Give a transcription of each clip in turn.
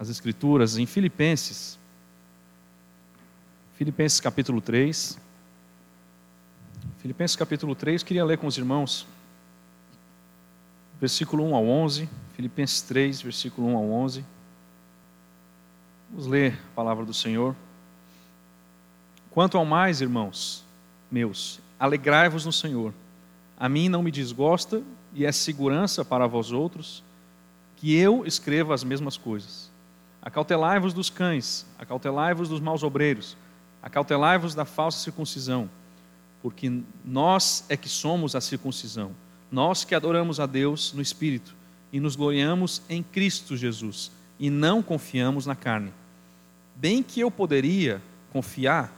as Escrituras em Filipenses, Filipenses capítulo 3. Filipenses capítulo 3, queria ler com os irmãos, versículo 1 ao 11. Filipenses 3, versículo 1 ao 11. Vamos ler a palavra do Senhor. Quanto ao mais, irmãos meus, alegrai-vos no Senhor. A mim não me desgosta e é segurança para vós outros que eu escreva as mesmas coisas. Acautelai-vos dos cães, acautelai-vos dos maus obreiros, acautelai-vos da falsa circuncisão, porque nós é que somos a circuncisão, nós que adoramos a Deus no Espírito e nos gloriamos em Cristo Jesus e não confiamos na carne. Bem que eu poderia confiar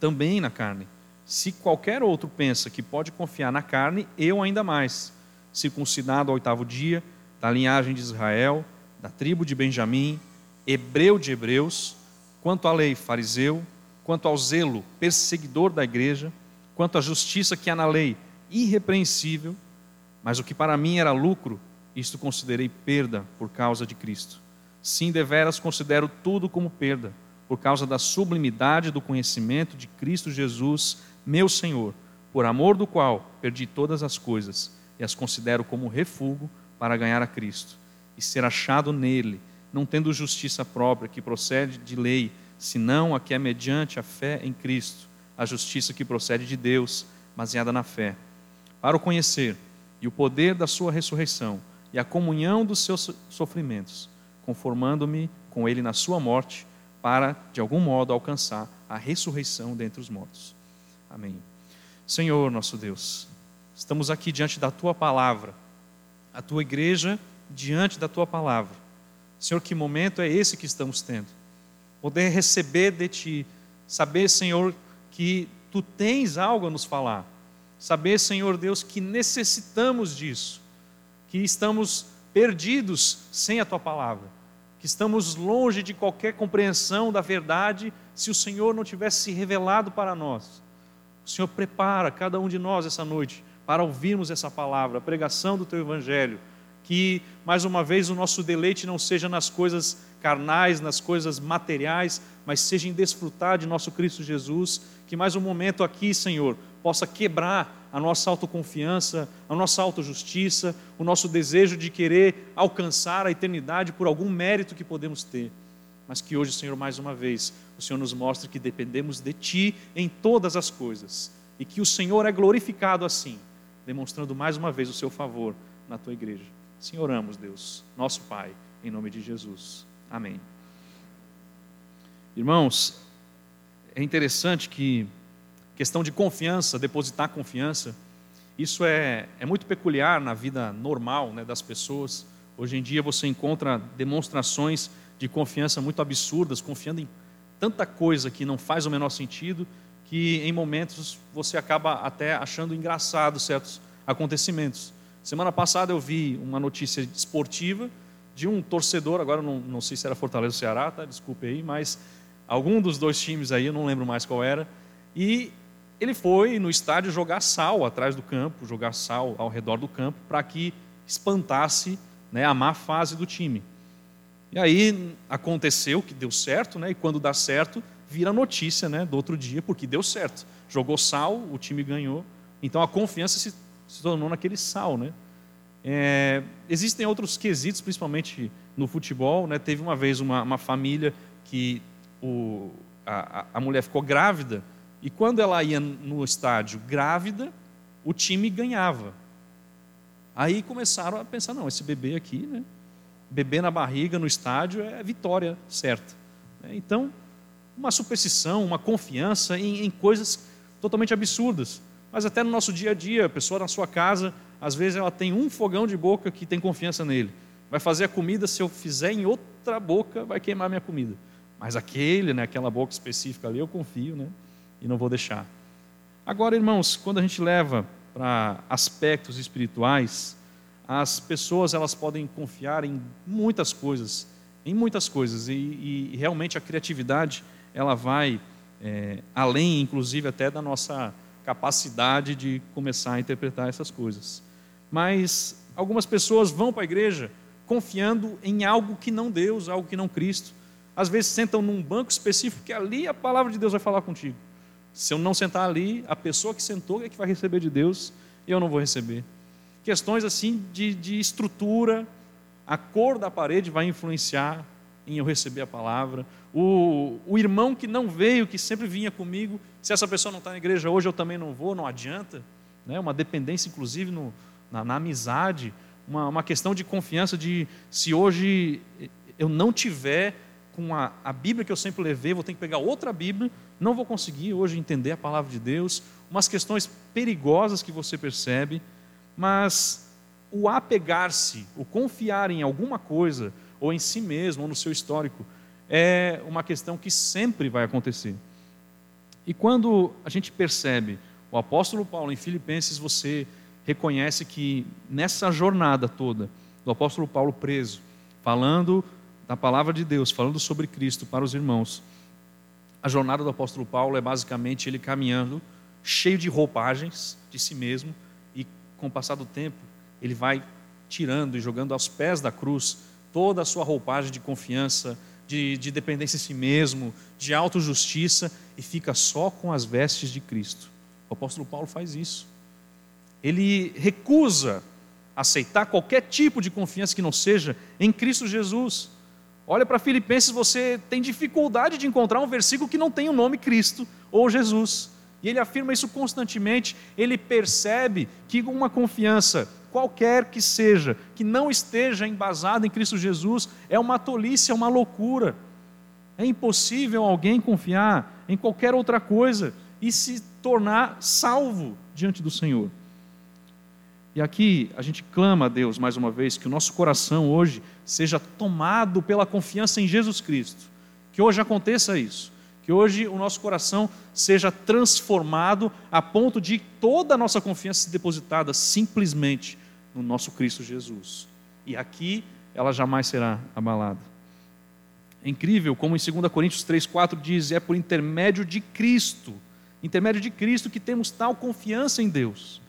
também na carne. Se qualquer outro pensa que pode confiar na carne, eu ainda mais, circuncidado ao oitavo dia, da linhagem de Israel, da tribo de Benjamim, hebreu de hebreus, quanto à lei, fariseu, quanto ao zelo, perseguidor da igreja, quanto à justiça que há na lei, irrepreensível, mas o que para mim era lucro, isto considerei perda por causa de Cristo. Sim, deveras considero tudo como perda por causa da sublimidade do conhecimento de Cristo Jesus, meu Senhor, por amor do qual perdi todas as coisas e as considero como refúgio para ganhar a Cristo e ser achado nele, não tendo justiça própria que procede de lei, senão a que é mediante a fé em Cristo, a justiça que procede de Deus, baseada na fé, para o conhecer e o poder da sua ressurreição e a comunhão dos seus sofrimentos, conformando-me com ele na sua morte para, de algum modo, alcançar a ressurreição dentre os mortos. Amém. Senhor, nosso Deus, estamos aqui diante da tua palavra, a tua igreja diante da tua palavra. Senhor, que momento é esse que estamos tendo? Poder receber de ti, saber, Senhor, que tu tens algo a nos falar. Saber, Senhor Deus, que necessitamos disso, que estamos perdidos sem a tua palavra que estamos longe de qualquer compreensão da verdade se o Senhor não tivesse se revelado para nós. O Senhor prepara cada um de nós essa noite para ouvirmos essa palavra, a pregação do teu evangelho, que mais uma vez o nosso deleite não seja nas coisas carnais, nas coisas materiais, mas seja em desfrutar de nosso Cristo Jesus, que mais um momento aqui, Senhor, possa quebrar a nossa autoconfiança, a nossa autojustiça, o nosso desejo de querer alcançar a eternidade por algum mérito que podemos ter. Mas que hoje, Senhor, mais uma vez, o Senhor nos mostre que dependemos de Ti em todas as coisas e que o Senhor é glorificado assim, demonstrando mais uma vez o Seu favor na Tua igreja. Assim oramos, Deus, nosso Pai, em nome de Jesus. Amém. Irmãos, é interessante que questão de confiança, depositar confiança, isso é, é muito peculiar na vida normal né, das pessoas. Hoje em dia você encontra demonstrações de confiança muito absurdas, confiando em tanta coisa que não faz o menor sentido, que em momentos você acaba até achando engraçado certos acontecimentos. Semana passada eu vi uma notícia esportiva de um torcedor, agora não, não sei se era Fortaleza ou Ceará, tá? desculpe aí, mas algum dos dois times aí, eu não lembro mais qual era, e ele foi no estádio jogar sal atrás do campo, jogar sal ao redor do campo, para que espantasse né, a má fase do time. E aí aconteceu que deu certo, né, e quando dá certo, vira notícia né, do outro dia, porque deu certo. Jogou sal, o time ganhou, então a confiança se, se tornou naquele sal. Né? É, existem outros quesitos, principalmente no futebol. Né? Teve uma vez uma, uma família que o, a, a mulher ficou grávida e quando ela ia no estádio grávida, o time ganhava. Aí começaram a pensar: não, esse bebê aqui, né? Bebê na barriga no estádio é vitória certa. Né? Então, uma superstição, uma confiança em, em coisas totalmente absurdas. Mas até no nosso dia a dia, a pessoa na sua casa, às vezes ela tem um fogão de boca que tem confiança nele. Vai fazer a comida, se eu fizer em outra boca, vai queimar minha comida. Mas aquele, né, aquela boca específica ali, eu confio, né? e não vou deixar. Agora, irmãos, quando a gente leva para aspectos espirituais, as pessoas elas podem confiar em muitas coisas, em muitas coisas, e, e realmente a criatividade ela vai é, além, inclusive, até da nossa capacidade de começar a interpretar essas coisas. Mas algumas pessoas vão para a igreja confiando em algo que não Deus, algo que não Cristo. Às vezes sentam num banco específico que ali a palavra de Deus vai falar contigo. Se eu não sentar ali, a pessoa que sentou é que vai receber de Deus e eu não vou receber. Questões assim de, de estrutura, a cor da parede vai influenciar em eu receber a palavra. O, o irmão que não veio, que sempre vinha comigo, se essa pessoa não está na igreja hoje, eu também não vou, não adianta. Né? Uma dependência, inclusive, no, na, na amizade, uma, uma questão de confiança de se hoje eu não tiver com a, a Bíblia que eu sempre levei, vou ter que pegar outra Bíblia, não vou conseguir hoje entender a palavra de Deus, umas questões perigosas que você percebe, mas o apegar-se, o confiar em alguma coisa, ou em si mesmo, ou no seu histórico, é uma questão que sempre vai acontecer. E quando a gente percebe o apóstolo Paulo em Filipenses, você reconhece que nessa jornada toda do apóstolo Paulo preso, falando da palavra de Deus, falando sobre Cristo para os irmãos, a jornada do apóstolo Paulo é basicamente ele caminhando cheio de roupagens de si mesmo e com o passar do tempo ele vai tirando e jogando aos pés da cruz toda a sua roupagem de confiança, de, de dependência em si mesmo, de autojustiça e fica só com as vestes de Cristo. O apóstolo Paulo faz isso. Ele recusa aceitar qualquer tipo de confiança que não seja em Cristo Jesus. Olha para Filipenses, você tem dificuldade de encontrar um versículo que não tem o nome Cristo ou Jesus. E ele afirma isso constantemente. Ele percebe que uma confiança qualquer que seja, que não esteja embasada em Cristo Jesus, é uma tolice, é uma loucura. É impossível alguém confiar em qualquer outra coisa e se tornar salvo diante do Senhor. E aqui a gente clama a Deus mais uma vez que o nosso coração hoje seja tomado pela confiança em Jesus Cristo. Que hoje aconteça isso. Que hoje o nosso coração seja transformado a ponto de toda a nossa confiança ser depositada simplesmente no nosso Cristo Jesus. E aqui ela jamais será abalada. É incrível como em 2 Coríntios 3,4 diz: é por intermédio de Cristo, intermédio de Cristo, que temos tal confiança em Deus.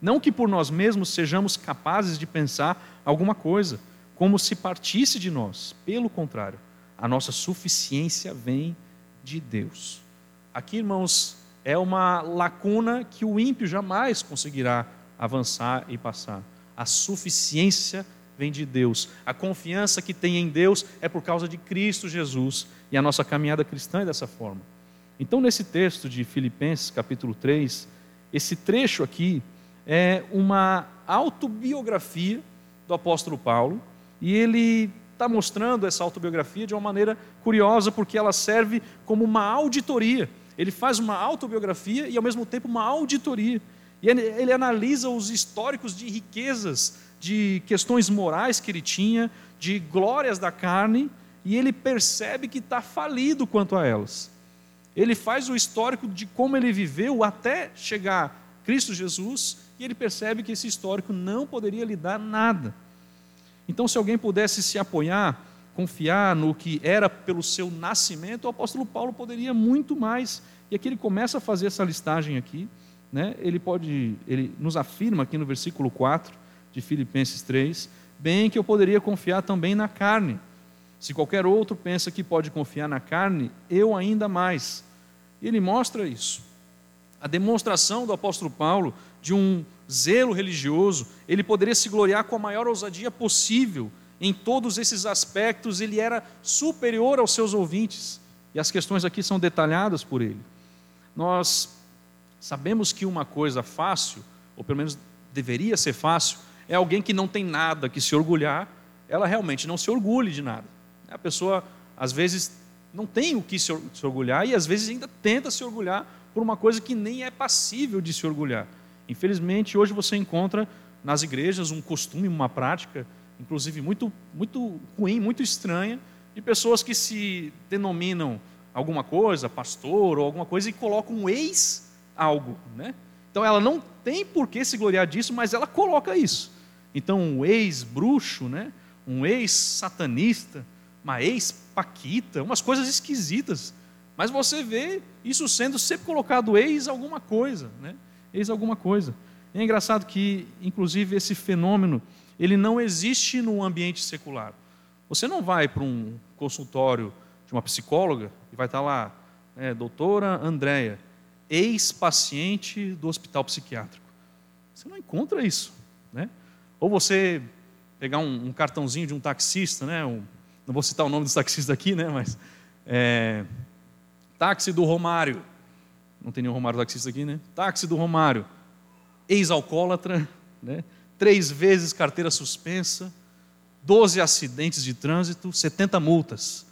Não que por nós mesmos sejamos capazes de pensar alguma coisa, como se partisse de nós. Pelo contrário, a nossa suficiência vem de Deus. Aqui, irmãos, é uma lacuna que o ímpio jamais conseguirá avançar e passar. A suficiência vem de Deus. A confiança que tem em Deus é por causa de Cristo Jesus. E a nossa caminhada cristã é dessa forma. Então, nesse texto de Filipenses, capítulo 3, esse trecho aqui é uma autobiografia do apóstolo Paulo, e ele está mostrando essa autobiografia de uma maneira curiosa, porque ela serve como uma auditoria. Ele faz uma autobiografia e, ao mesmo tempo, uma auditoria. E ele, ele analisa os históricos de riquezas, de questões morais que ele tinha, de glórias da carne, e ele percebe que está falido quanto a elas. Ele faz o histórico de como ele viveu até chegar Cristo Jesus, e ele percebe que esse histórico não poderia lhe dar nada. Então, se alguém pudesse se apoiar, confiar no que era pelo seu nascimento, o apóstolo Paulo poderia muito mais. E aqui ele começa a fazer essa listagem aqui, né? Ele pode, ele nos afirma aqui no versículo 4 de Filipenses 3, bem que eu poderia confiar também na carne. Se qualquer outro pensa que pode confiar na carne, eu ainda mais. E ele mostra isso. A demonstração do apóstolo Paulo de um zelo religioso, ele poderia se gloriar com a maior ousadia possível. Em todos esses aspectos, ele era superior aos seus ouvintes. E as questões aqui são detalhadas por ele. Nós sabemos que uma coisa fácil, ou pelo menos deveria ser fácil, é alguém que não tem nada que se orgulhar, ela realmente não se orgulhe de nada. A pessoa, às vezes, não tem o que se orgulhar e às vezes ainda tenta se orgulhar por uma coisa que nem é passível de se orgulhar. Infelizmente, hoje você encontra nas igrejas um costume, uma prática, inclusive muito, muito ruim, muito estranha, de pessoas que se denominam alguma coisa, pastor ou alguma coisa, e colocam um ex algo. Né? Então ela não tem por que se gloriar disso, mas ela coloca isso. Então, um ex-bruxo, né? um ex-satanista, uma ex-paquita, umas coisas esquisitas. Mas você vê isso sendo sempre colocado ex alguma coisa. Né? Eis alguma coisa. É engraçado que, inclusive, esse fenômeno ele não existe no ambiente secular. Você não vai para um consultório de uma psicóloga e vai estar lá, né, doutora Andréia, ex-paciente do hospital psiquiátrico. Você não encontra isso. Né? Ou você pegar um, um cartãozinho de um taxista, né, um, não vou citar o nome dos taxistas aqui, né, mas é, táxi do Romário, não tem nenhum Romário taxista aqui, né? Táxi do Romário, ex-alcoólatra, né? três vezes carteira suspensa, 12 acidentes de trânsito, 70 multas.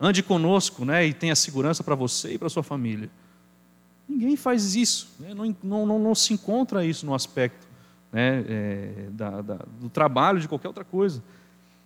Ande conosco né, e tenha segurança para você e para sua família. Ninguém faz isso, né? não, não, não, não, se encontra isso no aspecto né, é, da, da, do trabalho, de qualquer outra coisa.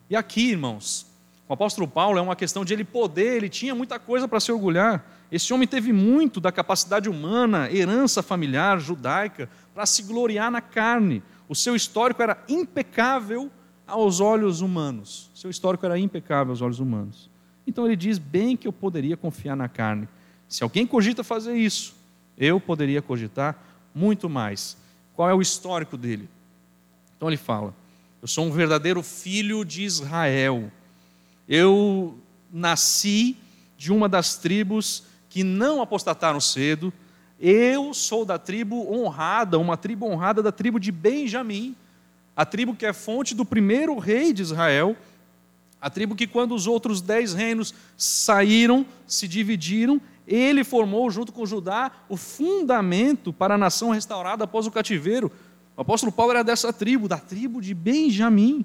E aqui, irmãos, o apóstolo Paulo é uma questão de ele poder, ele tinha muita coisa para se orgulhar. Esse homem teve muito da capacidade humana, herança familiar judaica, para se gloriar na carne. O seu histórico era impecável aos olhos humanos. Seu histórico era impecável aos olhos humanos. Então ele diz bem que eu poderia confiar na carne. Se alguém cogita fazer isso, eu poderia cogitar muito mais. Qual é o histórico dele? Então ele fala: Eu sou um verdadeiro filho de Israel. Eu nasci de uma das tribos que não apostataram cedo. Eu sou da tribo honrada, uma tribo honrada da tribo de Benjamim a tribo que é fonte do primeiro rei de Israel, a tribo que, quando os outros dez reinos saíram, se dividiram, ele formou, junto com Judá, o fundamento para a nação restaurada após o cativeiro. O apóstolo Paulo era dessa tribo, da tribo de Benjamim.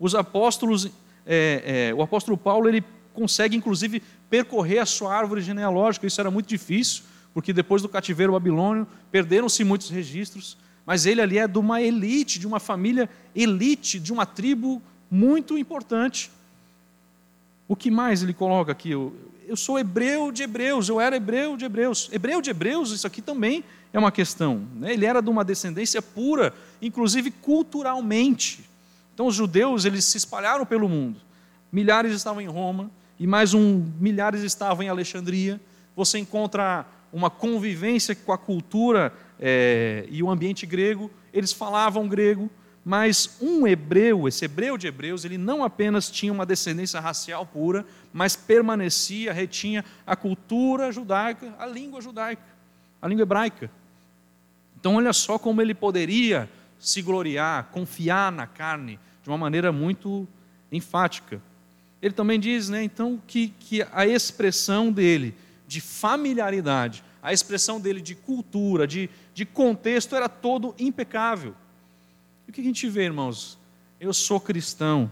Os apóstolos, é, é, o apóstolo Paulo, ele consegue, inclusive, percorrer a sua árvore genealógica. Isso era muito difícil, porque depois do cativeiro babilônio, perderam-se muitos registros mas ele ali é de uma elite, de uma família elite, de uma tribo muito importante. O que mais ele coloca aqui? Eu, eu sou hebreu de hebreus, eu era hebreu de hebreus. Hebreu de hebreus, isso aqui também é uma questão. Né? Ele era de uma descendência pura, inclusive culturalmente. Então os judeus eles se espalharam pelo mundo. Milhares estavam em Roma e mais um milhares estavam em Alexandria. Você encontra uma convivência com a cultura é, e o ambiente grego, eles falavam grego, mas um hebreu, esse hebreu de hebreus, ele não apenas tinha uma descendência racial pura, mas permanecia, retinha a cultura judaica, a língua judaica, a língua hebraica. Então, olha só como ele poderia se gloriar, confiar na carne, de uma maneira muito enfática. Ele também diz, né, então, que, que a expressão dele de familiaridade a expressão dele de cultura, de, de contexto, era todo impecável. E o que a gente vê, irmãos? Eu sou cristão,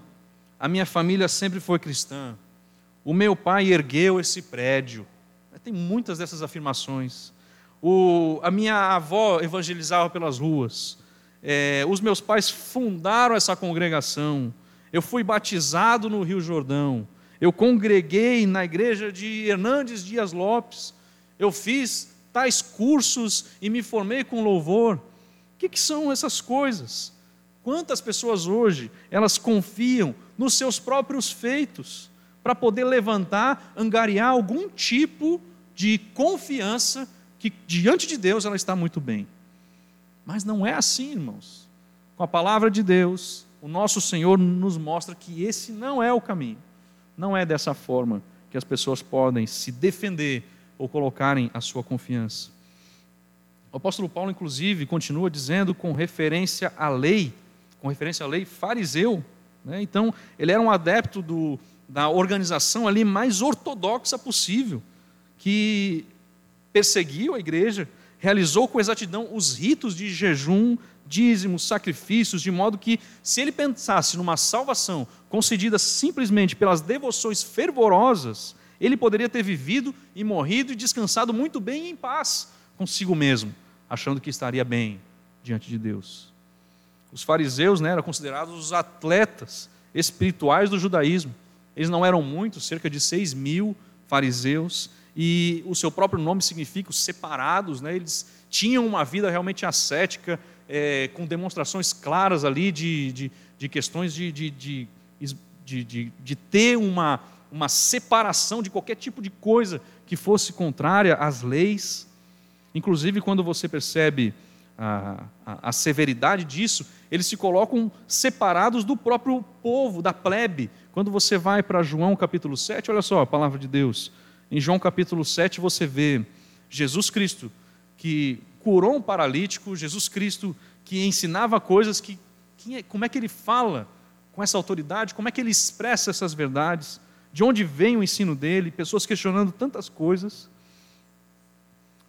a minha família sempre foi cristã, o meu pai ergueu esse prédio. Tem muitas dessas afirmações. O, a minha avó evangelizava pelas ruas. É, os meus pais fundaram essa congregação. Eu fui batizado no Rio Jordão. Eu congreguei na igreja de Hernandes Dias Lopes eu fiz tais cursos e me formei com louvor. O que, que são essas coisas? Quantas pessoas hoje elas confiam nos seus próprios feitos para poder levantar, angariar algum tipo de confiança que diante de Deus ela está muito bem. Mas não é assim, irmãos. Com a palavra de Deus, o nosso Senhor nos mostra que esse não é o caminho. Não é dessa forma que as pessoas podem se defender ou colocarem a sua confiança. O apóstolo Paulo, inclusive, continua dizendo com referência à lei, com referência à lei fariseu. Né? Então, ele era um adepto do, da organização ali mais ortodoxa possível, que perseguiu a igreja, realizou com exatidão os ritos de jejum, dízimos, sacrifícios, de modo que, se ele pensasse numa salvação concedida simplesmente pelas devoções fervorosas, ele poderia ter vivido e morrido e descansado muito bem e em paz consigo mesmo, achando que estaria bem diante de Deus. Os fariseus né, eram considerados os atletas espirituais do judaísmo. Eles não eram muitos, cerca de 6 mil fariseus, e o seu próprio nome significa os separados. Né, eles tinham uma vida realmente ascética, é, com demonstrações claras ali de, de, de questões de, de, de, de, de ter uma uma separação de qualquer tipo de coisa que fosse contrária às leis. Inclusive, quando você percebe a, a, a, severidade disso, eles se colocam separados do próprio povo, da plebe. Quando você vai para João capítulo 7, olha só a palavra de Deus. Em João capítulo 7 você vê Jesus Cristo que curou um paralítico, Jesus Cristo que ensinava coisas que, é, como é que ele fala com essa autoridade, como é que ele expressa essas verdades, de onde vem o ensino dele, pessoas questionando tantas coisas.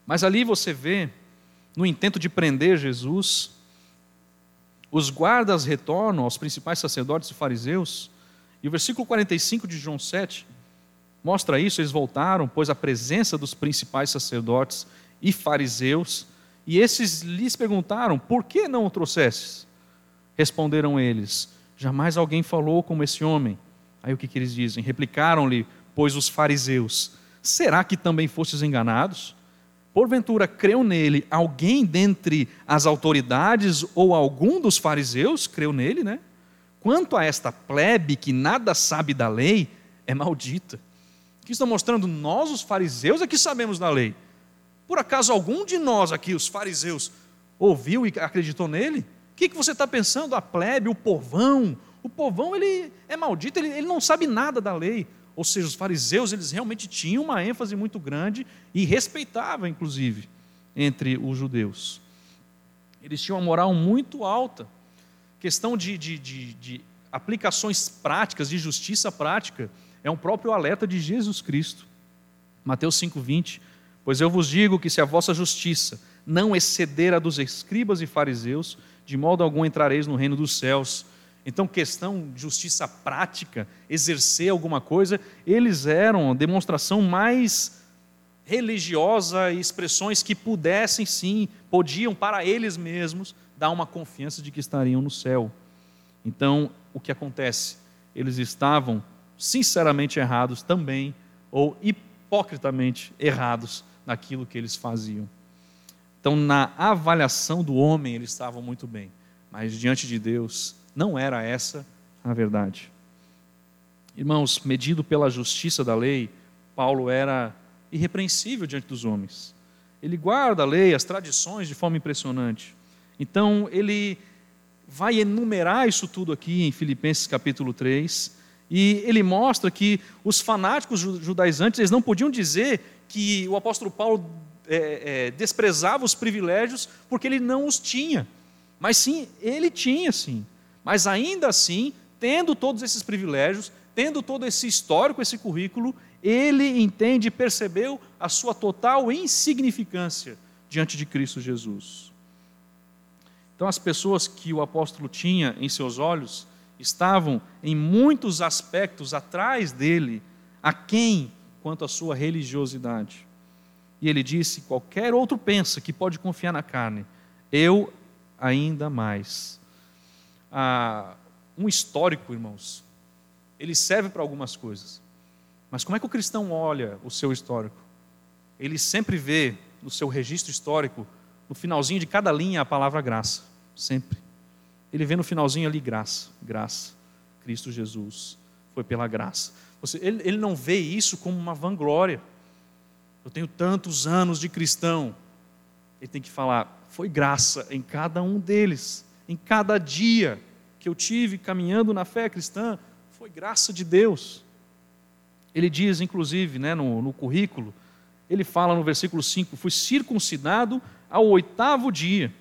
Mas ali você vê, no intento de prender Jesus, os guardas retornam aos principais sacerdotes e fariseus, e o versículo 45 de João 7 mostra isso, eles voltaram, pois a presença dos principais sacerdotes e fariseus, e esses lhes perguntaram: Por que não o trouxesses? Responderam eles: Jamais alguém falou como esse homem. Aí o que, que eles dizem? Replicaram-lhe, pois os fariseus: Será que também fostes enganados? Porventura creu nele alguém dentre as autoridades ou algum dos fariseus? Creu nele, né? Quanto a esta plebe que nada sabe da lei, é maldita. Que estão mostrando? Nós, os fariseus, é que sabemos da lei. Por acaso algum de nós aqui, os fariseus, ouviu e acreditou nele? O que, que você está pensando? A plebe, o povão. O povão ele é maldito, ele, ele não sabe nada da lei. Ou seja, os fariseus eles realmente tinham uma ênfase muito grande e respeitavam, inclusive, entre os judeus. Eles tinham uma moral muito alta. Questão de, de, de, de aplicações práticas, de justiça prática, é um próprio alerta de Jesus Cristo. Mateus 5,20 Pois eu vos digo que se a vossa justiça não exceder a dos escribas e fariseus, de modo algum entrareis no reino dos céus. Então, questão de justiça prática, exercer alguma coisa, eles eram a demonstração mais religiosa e expressões que pudessem sim, podiam para eles mesmos dar uma confiança de que estariam no céu. Então, o que acontece? Eles estavam sinceramente errados também, ou hipocritamente errados naquilo que eles faziam. Então, na avaliação do homem, eles estavam muito bem, mas diante de Deus, não era essa a verdade. Irmãos, medido pela justiça da lei, Paulo era irrepreensível diante dos homens. Ele guarda a lei, as tradições de forma impressionante. Então, ele vai enumerar isso tudo aqui em Filipenses capítulo 3, e ele mostra que os fanáticos judaizantes eles não podiam dizer que o apóstolo Paulo é, é, desprezava os privilégios porque ele não os tinha. Mas sim, ele tinha sim. Mas ainda assim, tendo todos esses privilégios, tendo todo esse histórico, esse currículo, ele entende e percebeu a sua total insignificância diante de Cristo Jesus. Então, as pessoas que o apóstolo tinha em seus olhos estavam, em muitos aspectos, atrás dele, a quem quanto à sua religiosidade. E ele disse: qualquer outro pensa que pode confiar na carne, eu ainda mais. Ah, um histórico, irmãos, ele serve para algumas coisas. Mas como é que o cristão olha o seu histórico? Ele sempre vê no seu registro histórico, no finalzinho de cada linha, a palavra graça. Sempre. Ele vê no finalzinho ali graça, graça. Cristo Jesus. Foi pela graça. Você, ele, ele não vê isso como uma vanglória. Eu tenho tantos anos de cristão. Ele tem que falar, foi graça em cada um deles, em cada dia que eu tive caminhando na fé cristã, foi graça de Deus. Ele diz, inclusive, né, no, no currículo, ele fala no versículo 5: fui circuncidado ao oitavo dia.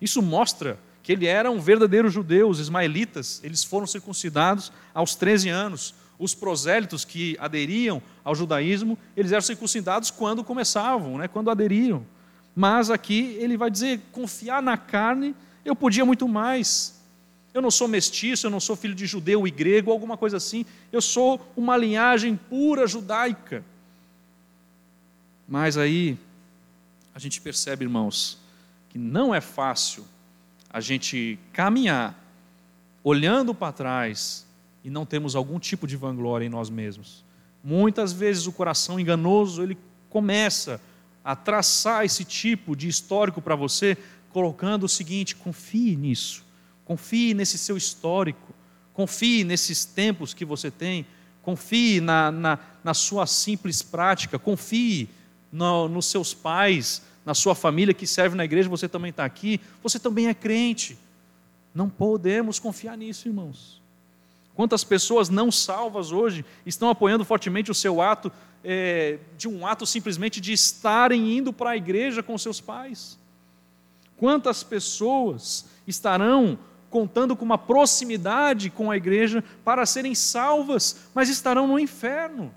Isso mostra que ele era um verdadeiro judeu, os ismaelitas, eles foram circuncidados aos 13 anos os prosélitos que aderiam ao judaísmo, eles eram circuncidados quando começavam, né, quando aderiam. Mas aqui ele vai dizer: confiar na carne, eu podia muito mais. Eu não sou mestiço, eu não sou filho de judeu e grego, alguma coisa assim. Eu sou uma linhagem pura judaica. Mas aí a gente percebe, irmãos, que não é fácil a gente caminhar olhando para trás e não temos algum tipo de vanglória em nós mesmos. Muitas vezes o coração enganoso, ele começa a traçar esse tipo de histórico para você, colocando o seguinte: confie nisso, confie nesse seu histórico, confie nesses tempos que você tem, confie na, na, na sua simples prática, confie no, nos seus pais, na sua família que serve na igreja, você também está aqui, você também é crente. Não podemos confiar nisso, irmãos. Quantas pessoas não salvas hoje estão apoiando fortemente o seu ato, é, de um ato simplesmente de estarem indo para a igreja com seus pais? Quantas pessoas estarão contando com uma proximidade com a igreja para serem salvas, mas estarão no inferno?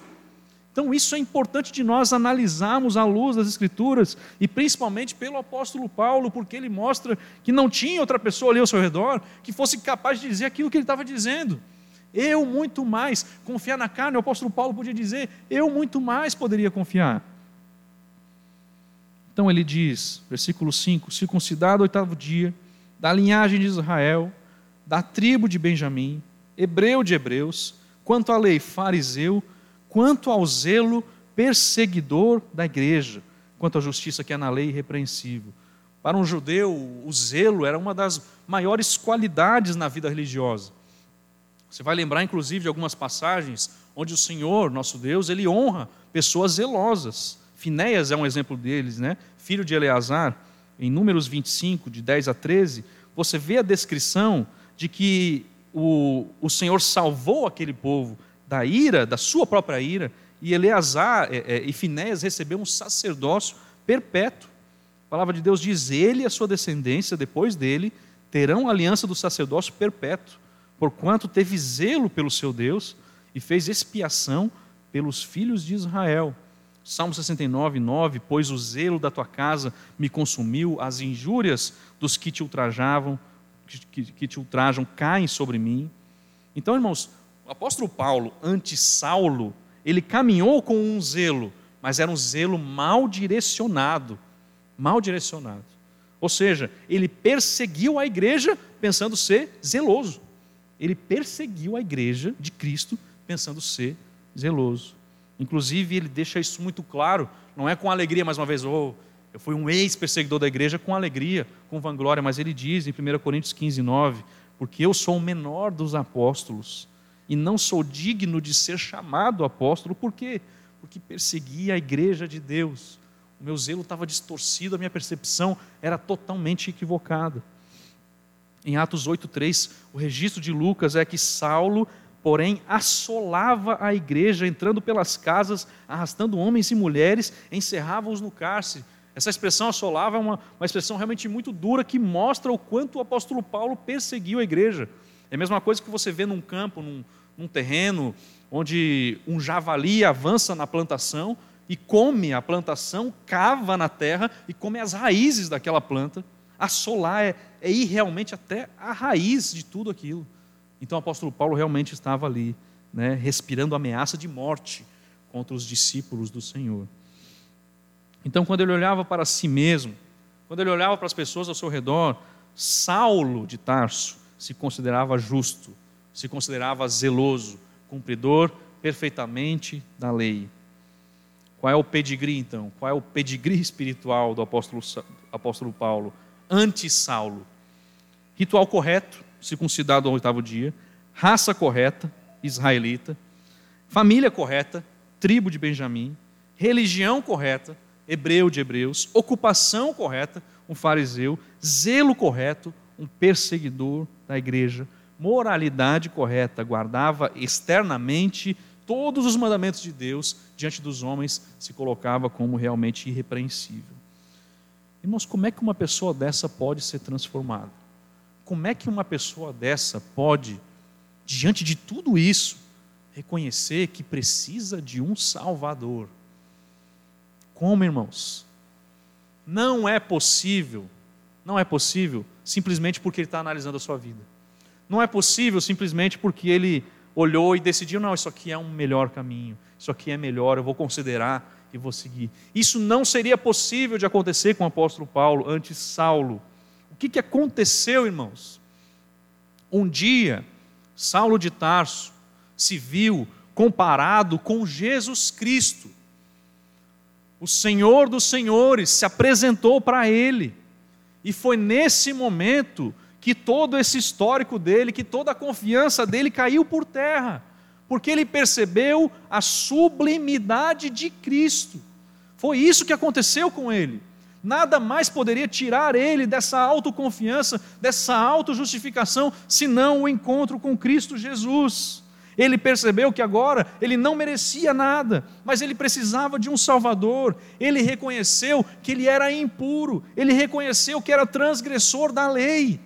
Então, isso é importante de nós analisarmos à luz das Escrituras, e principalmente pelo apóstolo Paulo, porque ele mostra que não tinha outra pessoa ali ao seu redor que fosse capaz de dizer aquilo que ele estava dizendo. Eu muito mais, confiar na carne, o apóstolo Paulo podia dizer, eu muito mais poderia confiar. Então ele diz, versículo 5: circuncidado oitavo dia, da linhagem de Israel, da tribo de Benjamim, hebreu de hebreus, quanto à lei fariseu, quanto ao zelo perseguidor da igreja, quanto à justiça que é na lei irrepreensível. Para um judeu, o zelo era uma das maiores qualidades na vida religiosa. Você vai lembrar, inclusive, de algumas passagens onde o Senhor, nosso Deus, ele honra pessoas zelosas. Finéias é um exemplo deles, né? Filho de Eleazar, em Números 25, de 10 a 13, você vê a descrição de que o, o Senhor salvou aquele povo da ira, da sua própria ira, e Eleazar é, é, e Finéias receberam um sacerdócio perpétuo. A palavra de Deus diz: ele e a sua descendência, depois dele, terão aliança do sacerdócio perpétuo porquanto teve zelo pelo seu Deus e fez expiação pelos filhos de Israel. Salmo 69, 9: Pois o zelo da tua casa me consumiu, as injúrias dos que te ultrajavam, que, que, que te ultrajam, caem sobre mim. Então, irmãos, o apóstolo Paulo, anti-Saulo, ele caminhou com um zelo, mas era um zelo mal direcionado. Mal direcionado. Ou seja, ele perseguiu a igreja pensando ser zeloso ele perseguiu a igreja de Cristo, pensando ser zeloso. Inclusive, ele deixa isso muito claro, não é com alegria, mais uma vez, oh, eu fui um ex-perseguidor da igreja com alegria, com vanglória, mas ele diz em 1 Coríntios 15, 9: Porque eu sou o menor dos apóstolos e não sou digno de ser chamado apóstolo, por quê? Porque persegui a igreja de Deus. O meu zelo estava distorcido, a minha percepção era totalmente equivocada. Em Atos 8:3, o registro de Lucas é que Saulo, porém, assolava a igreja, entrando pelas casas, arrastando homens e mulheres, encerrava-os no cárcere. Essa expressão assolava é uma, uma expressão realmente muito dura que mostra o quanto o apóstolo Paulo perseguiu a igreja. É a mesma coisa que você vê num campo, num, num terreno, onde um javali avança na plantação e come a plantação, cava na terra e come as raízes daquela planta assolar, é, é ir realmente até a raiz de tudo aquilo. Então o apóstolo Paulo realmente estava ali, né, respirando ameaça de morte contra os discípulos do Senhor. Então, quando ele olhava para si mesmo, quando ele olhava para as pessoas ao seu redor, Saulo de Tarso se considerava justo, se considerava zeloso, cumpridor perfeitamente da lei. Qual é o pedigree, então? Qual é o pedigree espiritual do apóstolo, apóstolo Paulo? anti-Saulo. Ritual correto, circuncidado ao oitavo dia. Raça correta, israelita. Família correta, tribo de Benjamim. Religião correta, hebreu de hebreus. Ocupação correta, um fariseu. Zelo correto, um perseguidor da igreja. Moralidade correta, guardava externamente todos os mandamentos de Deus, diante dos homens se colocava como realmente irrepreensível. Irmãos, como é que uma pessoa dessa pode ser transformada? Como é que uma pessoa dessa pode, diante de tudo isso, reconhecer que precisa de um Salvador? Como, irmãos? Não é possível, não é possível simplesmente porque ele está analisando a sua vida. Não é possível simplesmente porque ele olhou e decidiu: não, isso aqui é um melhor caminho, isso aqui é melhor, eu vou considerar e vou seguir. Isso não seria possível de acontecer com o apóstolo Paulo, antes Saulo. O que, que aconteceu, irmãos? Um dia, Saulo de Tarso se viu comparado com Jesus Cristo. O Senhor dos Senhores se apresentou para ele. E foi nesse momento que todo esse histórico dele, que toda a confiança dele caiu por terra porque ele percebeu a sublimidade de Cristo. Foi isso que aconteceu com ele. Nada mais poderia tirar ele dessa autoconfiança, dessa autojustificação, senão o encontro com Cristo Jesus. Ele percebeu que agora ele não merecia nada, mas ele precisava de um Salvador. Ele reconheceu que ele era impuro, ele reconheceu que era transgressor da lei.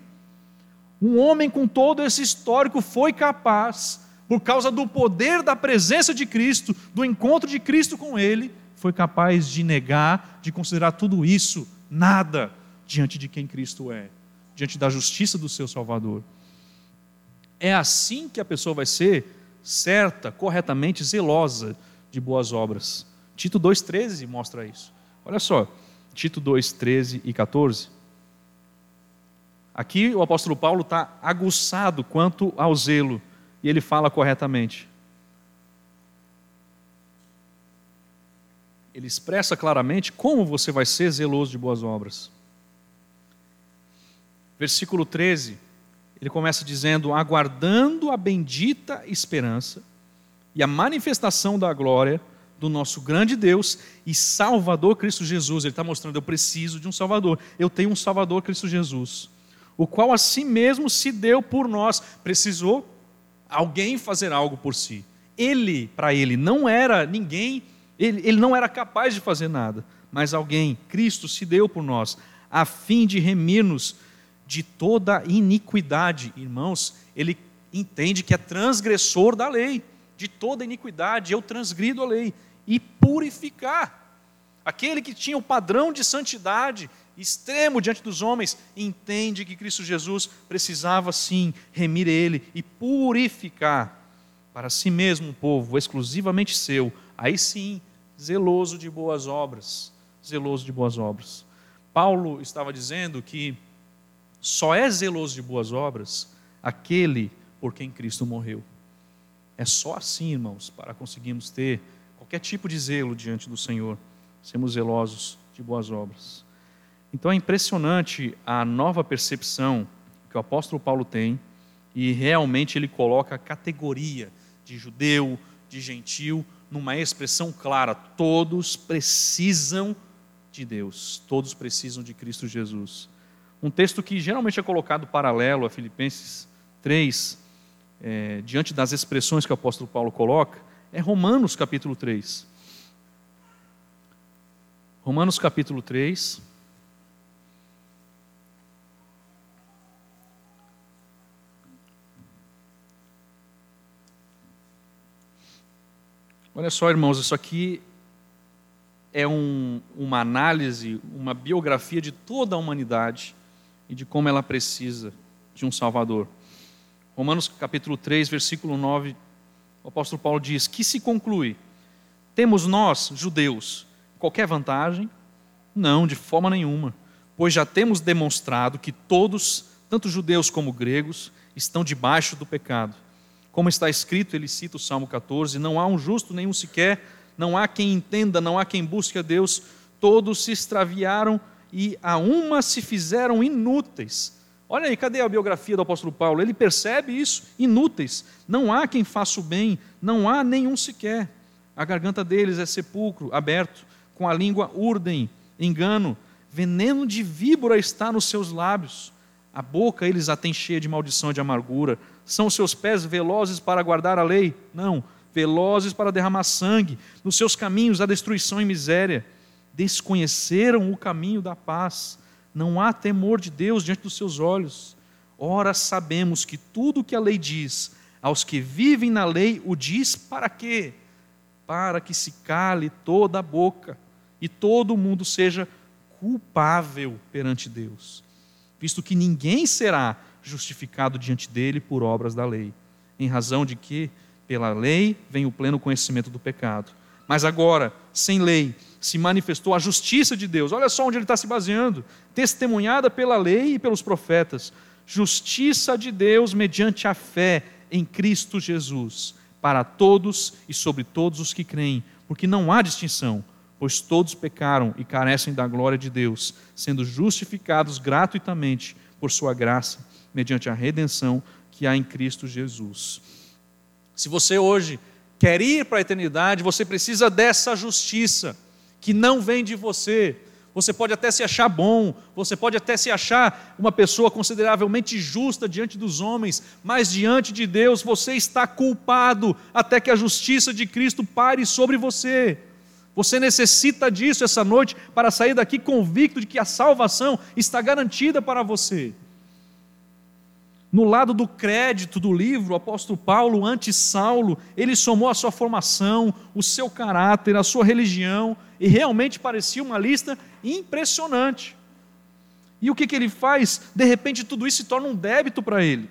Um homem com todo esse histórico foi capaz, por causa do poder da presença de Cristo, do encontro de Cristo com ele, foi capaz de negar, de considerar tudo isso nada diante de quem Cristo é, diante da justiça do seu Salvador. É assim que a pessoa vai ser certa, corretamente zelosa de boas obras. Tito 2,13 mostra isso. Olha só, Tito 2, 13 e 14. Aqui o apóstolo Paulo está aguçado quanto ao zelo, e ele fala corretamente. ele expressa claramente como você vai ser zeloso de boas obras. Versículo 13, ele começa dizendo: aguardando a bendita esperança e a manifestação da glória do nosso grande Deus e Salvador Cristo Jesus. Ele está mostrando: eu preciso de um Salvador, eu tenho um Salvador Cristo Jesus, o qual a si mesmo se deu por nós. Precisou alguém fazer algo por si. Ele, para ele, não era ninguém ele, ele não era capaz de fazer nada, mas alguém, Cristo, se deu por nós, a fim de remir-nos de toda iniquidade. Irmãos, ele entende que é transgressor da lei, de toda iniquidade, eu transgrido a lei, e purificar. Aquele que tinha o padrão de santidade extremo diante dos homens, entende que Cristo Jesus precisava sim remir ele e purificar para si mesmo um povo exclusivamente seu, aí sim, zeloso de boas obras, zeloso de boas obras. Paulo estava dizendo que só é zeloso de boas obras aquele por quem Cristo morreu. É só assim, irmãos, para conseguirmos ter qualquer tipo de zelo diante do Senhor, sermos zelosos de boas obras. Então é impressionante a nova percepção que o apóstolo Paulo tem e realmente ele coloca a categoria de judeu, de gentil, numa expressão clara: todos precisam de Deus, todos precisam de Cristo Jesus. Um texto que geralmente é colocado paralelo a Filipenses 3, é, diante das expressões que o apóstolo Paulo coloca, é Romanos capítulo 3. Romanos capítulo 3. Olha só, irmãos, isso aqui é um, uma análise, uma biografia de toda a humanidade e de como ela precisa de um Salvador. Romanos capítulo 3, versículo 9, o apóstolo Paulo diz: Que se conclui? Temos nós, judeus, qualquer vantagem? Não, de forma nenhuma, pois já temos demonstrado que todos, tanto judeus como gregos, estão debaixo do pecado. Como está escrito, ele cita o Salmo 14: Não há um justo nenhum sequer, não há quem entenda, não há quem busque a Deus, todos se extraviaram e a uma se fizeram inúteis. Olha aí, cadê a biografia do apóstolo Paulo? Ele percebe isso, inúteis. Não há quem faça o bem, não há nenhum sequer. A garganta deles é sepulcro aberto, com a língua urdem, engano, veneno de víbora está nos seus lábios. A boca eles a têm cheia de maldição e de amargura. São os seus pés velozes para guardar a lei? Não, velozes para derramar sangue. Nos seus caminhos há destruição e miséria. Desconheceram o caminho da paz. Não há temor de Deus diante dos seus olhos. Ora, sabemos que tudo o que a lei diz, aos que vivem na lei, o diz para quê? Para que se cale toda a boca e todo mundo seja culpável perante Deus visto que ninguém será justificado diante dele por obras da lei, em razão de que, pela lei, vem o pleno conhecimento do pecado. Mas agora, sem lei, se manifestou a justiça de Deus. Olha só onde ele está se baseando. Testemunhada pela lei e pelos profetas. Justiça de Deus mediante a fé em Cristo Jesus, para todos e sobre todos os que creem, porque não há distinção pois todos pecaram e carecem da glória de Deus, sendo justificados gratuitamente por sua graça, mediante a redenção que há em Cristo Jesus. Se você hoje quer ir para a eternidade, você precisa dessa justiça, que não vem de você. você pode até se achar bom, você pode até se achar uma pessoa consideravelmente justa diante dos homens, mas diante de Deus você está culpado até que a justiça de Cristo pare sobre você. Você necessita disso essa noite para sair daqui convicto de que a salvação está garantida para você. No lado do crédito do livro, o apóstolo Paulo, antes Saulo, ele somou a sua formação, o seu caráter, a sua religião, e realmente parecia uma lista impressionante. E o que, que ele faz? De repente, tudo isso se torna um débito para ele.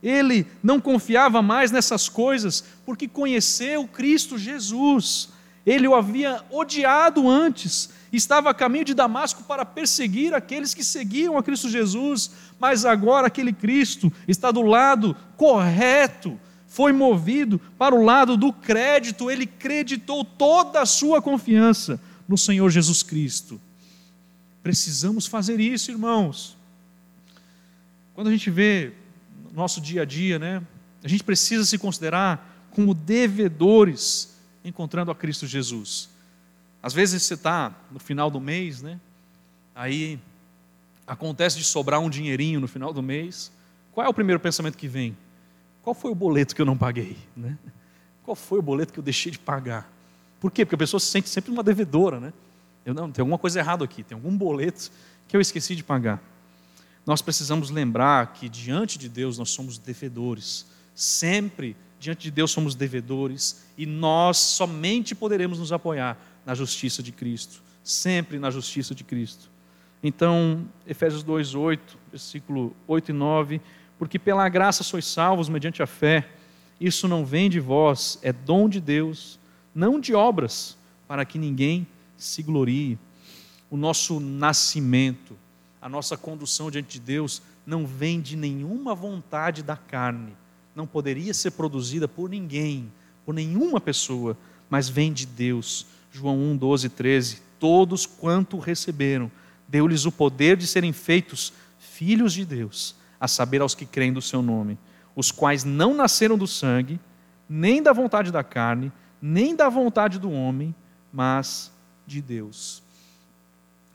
Ele não confiava mais nessas coisas, porque conheceu Cristo Jesus. Ele o havia odiado antes, estava a caminho de Damasco para perseguir aqueles que seguiam a Cristo Jesus, mas agora aquele Cristo está do lado correto, foi movido para o lado do crédito, ele creditou toda a sua confiança no Senhor Jesus Cristo. Precisamos fazer isso, irmãos. Quando a gente vê no nosso dia a dia, né, a gente precisa se considerar como devedores encontrando a Cristo Jesus. Às vezes você está no final do mês, né? Aí acontece de sobrar um dinheirinho no final do mês. Qual é o primeiro pensamento que vem? Qual foi o boleto que eu não paguei? Né? Qual foi o boleto que eu deixei de pagar? Por quê? Porque a pessoa se sente sempre uma devedora, né? Eu, não, tem alguma coisa errada aqui, tem algum boleto que eu esqueci de pagar. Nós precisamos lembrar que diante de Deus nós somos devedores. Sempre diante de Deus somos devedores e nós somente poderemos nos apoiar na justiça de Cristo, sempre na justiça de Cristo. Então, Efésios 2, 8, versículo 8 e 9, porque pela graça sois salvos mediante a fé, isso não vem de vós, é dom de Deus, não de obras, para que ninguém se glorie. O nosso nascimento, a nossa condução diante de Deus, não vem de nenhuma vontade da carne, não poderia ser produzida por ninguém, por nenhuma pessoa, mas vem de Deus, João 1, 12, 13. Todos quanto receberam, deu-lhes o poder de serem feitos filhos de Deus, a saber, aos que creem do seu nome, os quais não nasceram do sangue, nem da vontade da carne, nem da vontade do homem, mas de Deus.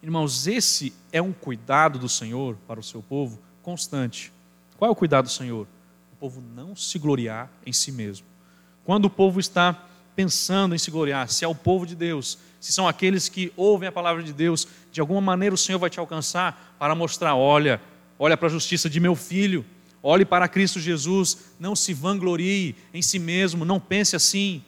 Irmãos, esse é um cuidado do Senhor para o seu povo constante. Qual é o cuidado do Senhor? Povo não se gloriar em si mesmo. Quando o povo está pensando em se gloriar, se é o povo de Deus, se são aqueles que ouvem a palavra de Deus, de alguma maneira o Senhor vai te alcançar para mostrar: olha, olha para a justiça de meu filho, olhe para Cristo Jesus, não se vanglorie em si mesmo, não pense assim.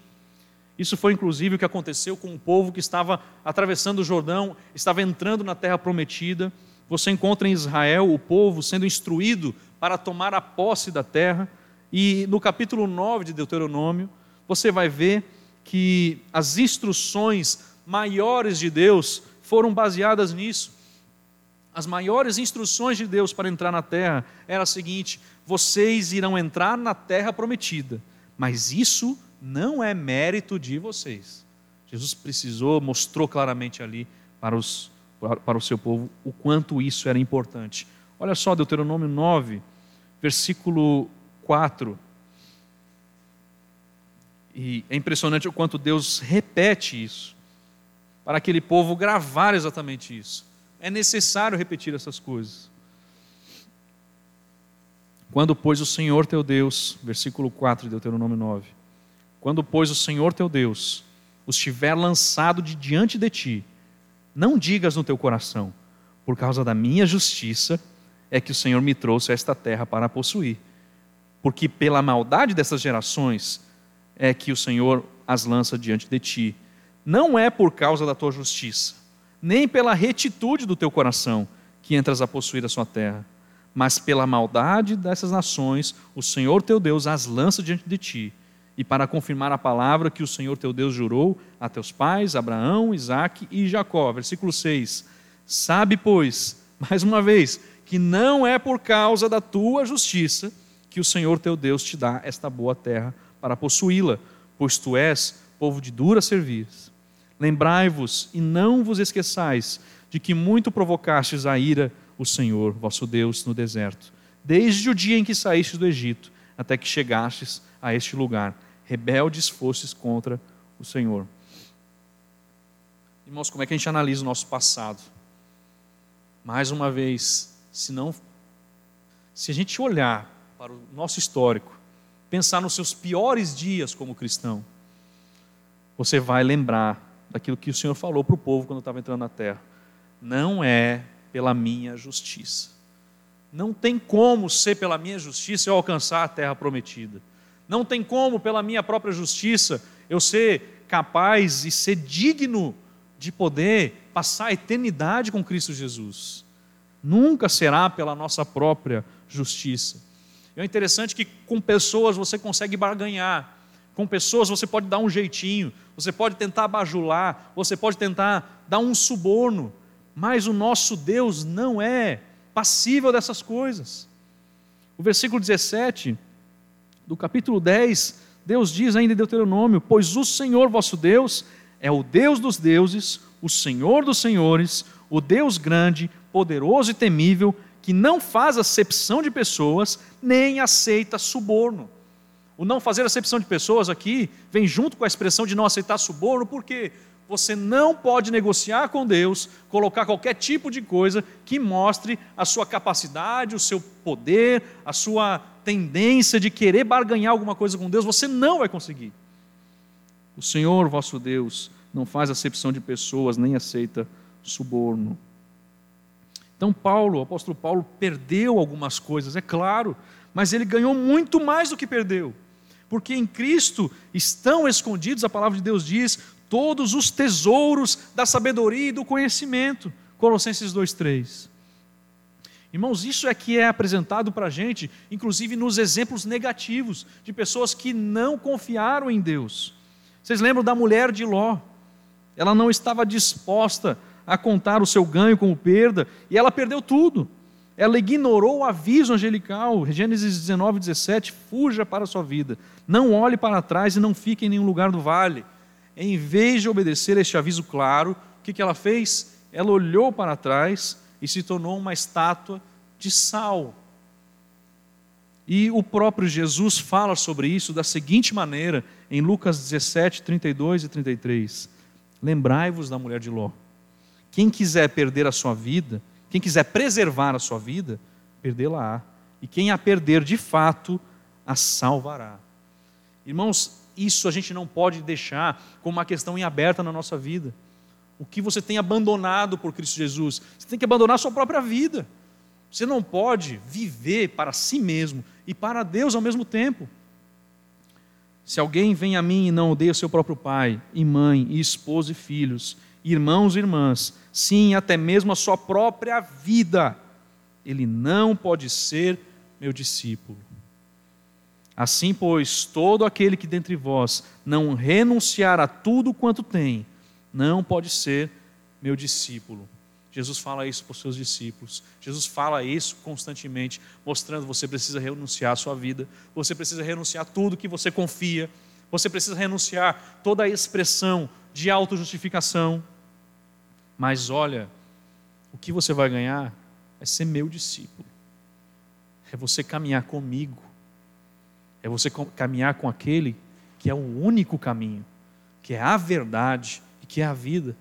Isso foi inclusive o que aconteceu com o povo que estava atravessando o Jordão, estava entrando na terra prometida. Você encontra em Israel o povo sendo instruído para tomar a posse da terra, e no capítulo 9 de Deuteronômio, você vai ver que as instruções maiores de Deus foram baseadas nisso. As maiores instruções de Deus para entrar na terra era a seguinte: vocês irão entrar na terra prometida, mas isso não é mérito de vocês. Jesus precisou, mostrou claramente ali para, os, para o seu povo o quanto isso era importante. Olha só, Deuteronômio 9, versículo 4. E é impressionante o quanto Deus repete isso, para aquele povo gravar exatamente isso. É necessário repetir essas coisas. Quando, pois, o Senhor teu Deus, versículo 4 de Deuteronômio 9, quando, pois, o Senhor teu Deus os tiver lançado de diante de ti, não digas no teu coração, por causa da minha justiça é que o Senhor me trouxe a esta terra para possuir. Porque pela maldade dessas gerações é que o Senhor as lança diante de ti. Não é por causa da tua justiça, nem pela retitude do teu coração que entras a possuir a sua terra, mas pela maldade dessas nações, o Senhor teu Deus as lança diante de ti. E para confirmar a palavra que o Senhor teu Deus jurou a teus pais, Abraão, Isaque e Jacó. Versículo 6. Sabe, pois, mais uma vez, que não é por causa da tua justiça que o Senhor teu Deus te dá esta boa terra para possuí-la, pois tu és povo de dura serviço. Lembrai-vos e não vos esqueçais de que muito provocastes a ira o Senhor, vosso Deus, no deserto, desde o dia em que saístes do Egito, até que chegastes a este lugar. Rebeldes fostes contra o Senhor. Irmãos, como é que a gente analisa o nosso passado? Mais uma vez, se não se a gente olhar para o nosso histórico, pensar nos seus piores dias como cristão, você vai lembrar daquilo que o Senhor falou para o povo quando estava entrando na terra. Não é pela minha justiça. Não tem como ser pela minha justiça eu alcançar a terra prometida. Não tem como, pela minha própria justiça, eu ser capaz e ser digno de poder passar a eternidade com Cristo Jesus. Nunca será pela nossa própria justiça. É interessante que com pessoas você consegue barganhar, com pessoas você pode dar um jeitinho, você pode tentar bajular, você pode tentar dar um suborno, mas o nosso Deus não é passível dessas coisas. O versículo 17 do capítulo 10, Deus diz ainda em Deuteronômio: Pois o Senhor vosso Deus é o Deus dos deuses, o Senhor dos senhores, o Deus grande, poderoso e temível, que não faz acepção de pessoas, nem aceita suborno. O não fazer acepção de pessoas aqui vem junto com a expressão de não aceitar suborno, por quê? Você não pode negociar com Deus, colocar qualquer tipo de coisa que mostre a sua capacidade, o seu poder, a sua tendência de querer barganhar alguma coisa com Deus. Você não vai conseguir. O Senhor, vosso Deus, não faz acepção de pessoas, nem aceita suborno. Então, Paulo, o apóstolo Paulo, perdeu algumas coisas, é claro, mas ele ganhou muito mais do que perdeu. Porque em Cristo estão escondidos, a palavra de Deus diz, todos os tesouros da sabedoria e do conhecimento. Colossenses 2,3. Irmãos, isso é que é apresentado para a gente, inclusive nos exemplos negativos de pessoas que não confiaram em Deus. Vocês lembram da mulher de Ló? Ela não estava disposta a contar o seu ganho como perda, e ela perdeu tudo. Ela ignorou o aviso angelical, Gênesis 19, 17: fuja para a sua vida, não olhe para trás e não fique em nenhum lugar do vale. Em vez de obedecer este aviso claro, o que ela fez? Ela olhou para trás e se tornou uma estátua de sal. E o próprio Jesus fala sobre isso da seguinte maneira, em Lucas 17, 32 e 33. Lembrai-vos da mulher de Ló. Quem quiser perder a sua vida, quem quiser preservar a sua vida, perdê-la-á. E quem a perder de fato, a salvará. Irmãos, isso a gente não pode deixar como uma questão em aberta na nossa vida. O que você tem abandonado por Cristo Jesus? Você tem que abandonar a sua própria vida. Você não pode viver para si mesmo e para Deus ao mesmo tempo. Se alguém vem a mim e não odeia seu próprio pai, e mãe, e esposo e filhos, irmãos e irmãs, sim, até mesmo a sua própria vida, ele não pode ser meu discípulo. Assim, pois, todo aquele que dentre vós não renunciar a tudo quanto tem, não pode ser meu discípulo. Jesus fala isso para os seus discípulos. Jesus fala isso constantemente, mostrando que você precisa renunciar à sua vida, você precisa renunciar a tudo que você confia, você precisa renunciar toda a expressão de autojustificação. Mas olha, o que você vai ganhar é ser meu discípulo, é você caminhar comigo, é você caminhar com aquele que é o único caminho, que é a verdade e que é a vida.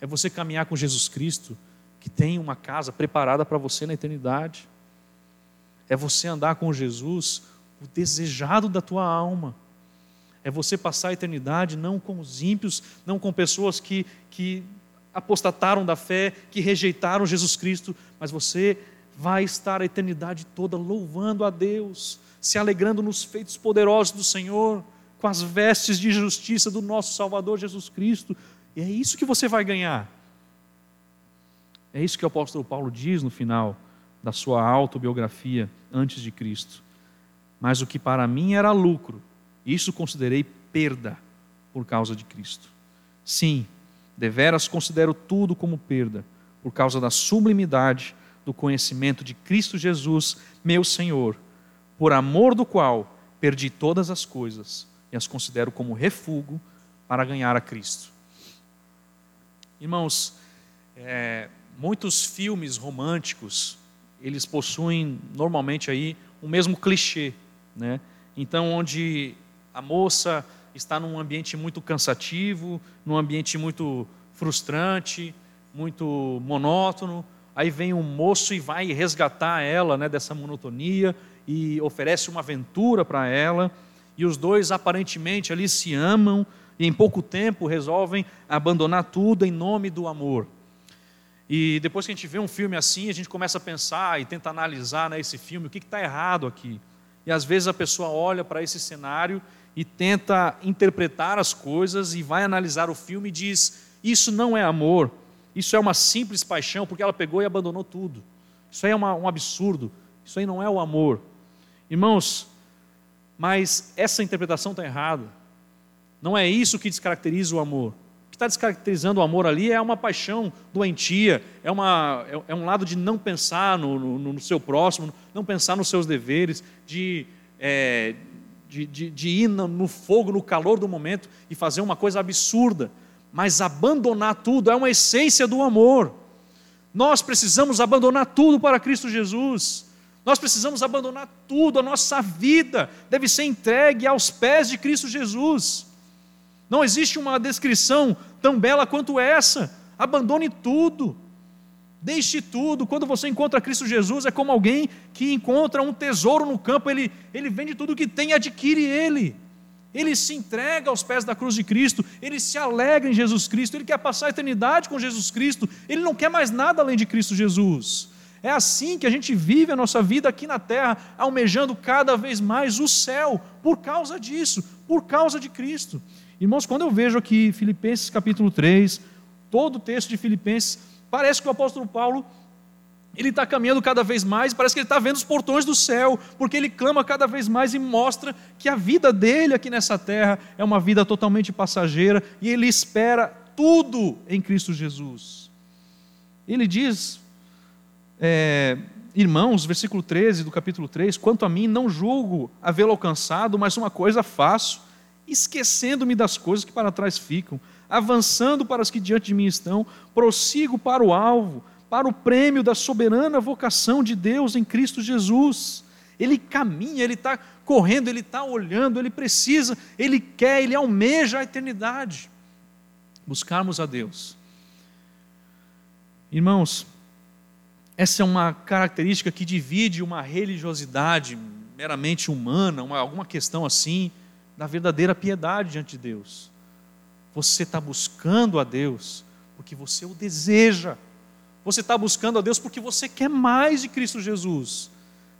É você caminhar com Jesus Cristo, que tem uma casa preparada para você na eternidade. É você andar com Jesus, o desejado da tua alma. É você passar a eternidade não com os ímpios, não com pessoas que, que apostataram da fé, que rejeitaram Jesus Cristo, mas você vai estar a eternidade toda louvando a Deus, se alegrando nos feitos poderosos do Senhor, com as vestes de justiça do nosso Salvador Jesus Cristo. E é isso que você vai ganhar. É isso que o apóstolo Paulo diz no final da sua autobiografia antes de Cristo. Mas o que para mim era lucro, isso considerei perda por causa de Cristo. Sim, deveras considero tudo como perda, por causa da sublimidade do conhecimento de Cristo Jesus, meu Senhor por amor do qual perdi todas as coisas e as considero como refúgio para ganhar a Cristo. Irmãos, é, muitos filmes românticos eles possuem normalmente aí o mesmo clichê, né? Então, onde a moça está num ambiente muito cansativo, num ambiente muito frustrante, muito monótono, aí vem um moço e vai resgatar ela né, dessa monotonia e oferece uma aventura para ela, e os dois aparentemente ali se amam e em pouco tempo resolvem abandonar tudo em nome do amor. E depois que a gente vê um filme assim, a gente começa a pensar e tenta analisar né, esse filme, o que está errado aqui. E às vezes a pessoa olha para esse cenário e tenta interpretar as coisas e vai analisar o filme e diz: Isso não é amor, isso é uma simples paixão, porque ela pegou e abandonou tudo. Isso aí é uma, um absurdo, isso aí não é o amor. Irmãos, mas essa interpretação está errada. Não é isso que descaracteriza o amor. O que está descaracterizando o amor ali é uma paixão doentia, é, uma, é, é um lado de não pensar no, no, no, seu próximo, não pensar nos seus deveres, de, é, de, de, de ir no, fogo, no calor do momento e fazer uma coisa absurda. Mas abandonar tudo é uma essência do amor. Nós precisamos abandonar tudo para Cristo Jesus. Nós precisamos abandonar tudo, a nossa vida deve ser entregue aos pés de Cristo Jesus. Não existe uma descrição tão bela quanto essa. Abandone tudo. Deixe tudo. Quando você encontra Cristo Jesus, é como alguém que encontra um tesouro no campo, ele, ele vende tudo o que tem e adquire ele. Ele se entrega aos pés da cruz de Cristo, ele se alegra em Jesus Cristo, ele quer passar a eternidade com Jesus Cristo, ele não quer mais nada além de Cristo Jesus. É assim que a gente vive a nossa vida aqui na terra, almejando cada vez mais o céu, por causa disso, por causa de Cristo. Irmãos, quando eu vejo aqui Filipenses capítulo 3, todo o texto de Filipenses, parece que o apóstolo Paulo ele está caminhando cada vez mais, parece que ele está vendo os portões do céu, porque ele clama cada vez mais e mostra que a vida dele aqui nessa terra é uma vida totalmente passageira e ele espera tudo em Cristo Jesus. Ele diz, é, irmãos, versículo 13 do capítulo 3: Quanto a mim, não julgo havê-lo alcançado, mas uma coisa faço esquecendo-me das coisas que para trás ficam, avançando para as que diante de mim estão, prossigo para o alvo, para o prêmio da soberana vocação de Deus em Cristo Jesus. Ele caminha, ele está correndo, ele está olhando, ele precisa, ele quer, ele almeja a eternidade. Buscarmos a Deus. Irmãos, essa é uma característica que divide uma religiosidade meramente humana, uma, alguma questão assim, da verdadeira piedade diante de Deus. Você está buscando a Deus porque você o deseja. Você está buscando a Deus porque você quer mais de Cristo Jesus.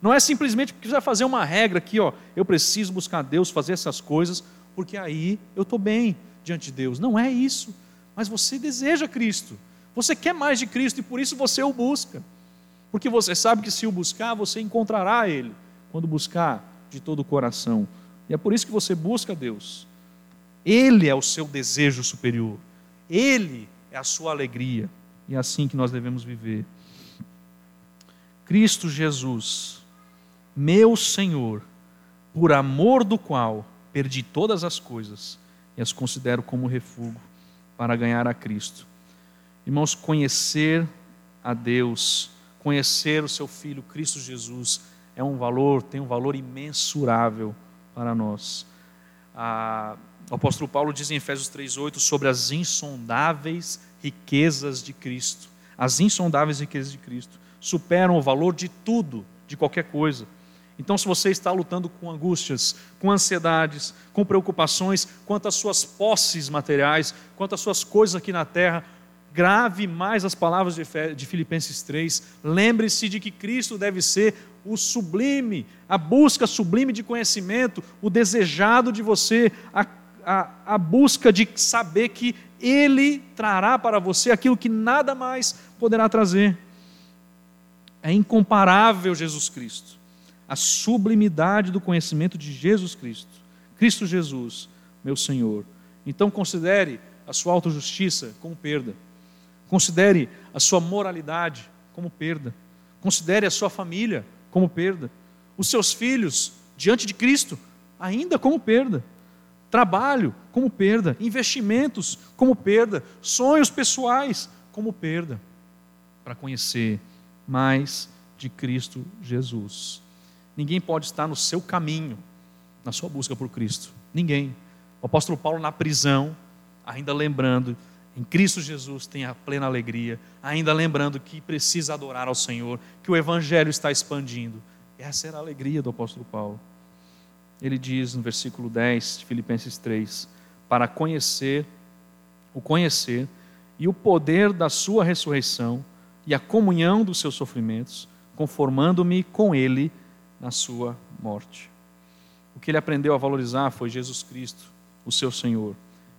Não é simplesmente porque você vai fazer uma regra aqui, ó, eu preciso buscar a Deus, fazer essas coisas, porque aí eu estou bem diante de Deus. Não é isso. Mas você deseja Cristo. Você quer mais de Cristo e por isso você o busca. Porque você sabe que se o buscar, você encontrará Ele, quando buscar de todo o coração. E é por isso que você busca Deus. Ele é o seu desejo superior. Ele é a sua alegria. E é assim que nós devemos viver. Cristo Jesus, meu Senhor, por amor do qual perdi todas as coisas e as considero como refúgio para ganhar a Cristo. Irmãos, conhecer a Deus, conhecer o seu Filho Cristo Jesus é um valor, tem um valor imensurável para nós. Ah, o apóstolo Paulo diz em Efésios 3,8 sobre as insondáveis riquezas de Cristo. As insondáveis riquezas de Cristo superam o valor de tudo, de qualquer coisa. Então, se você está lutando com angústias, com ansiedades, com preocupações quanto às suas posses materiais, quanto às suas coisas aqui na terra, grave mais as palavras de Filipenses 3. Lembre-se de que Cristo deve ser o sublime, a busca sublime de conhecimento, o desejado de você, a, a, a busca de saber que Ele trará para você aquilo que nada mais poderá trazer. É incomparável Jesus Cristo, a sublimidade do conhecimento de Jesus Cristo, Cristo Jesus, meu Senhor. Então considere a sua autojustiça como perda Considere a sua moralidade como perda. Considere a sua família como perda. Os seus filhos diante de Cristo ainda como perda. Trabalho como perda. Investimentos como perda. Sonhos pessoais como perda. Para conhecer mais de Cristo Jesus. Ninguém pode estar no seu caminho, na sua busca por Cristo. Ninguém. O apóstolo Paulo, na prisão, ainda lembrando em Cristo Jesus tem a plena alegria, ainda lembrando que precisa adorar ao Senhor, que o Evangelho está expandindo. Essa era a alegria do apóstolo Paulo. Ele diz no versículo 10 de Filipenses 3: Para conhecer, o conhecer e o poder da Sua ressurreição e a comunhão dos seus sofrimentos, conformando-me com Ele na Sua morte. O que ele aprendeu a valorizar foi Jesus Cristo, o seu Senhor,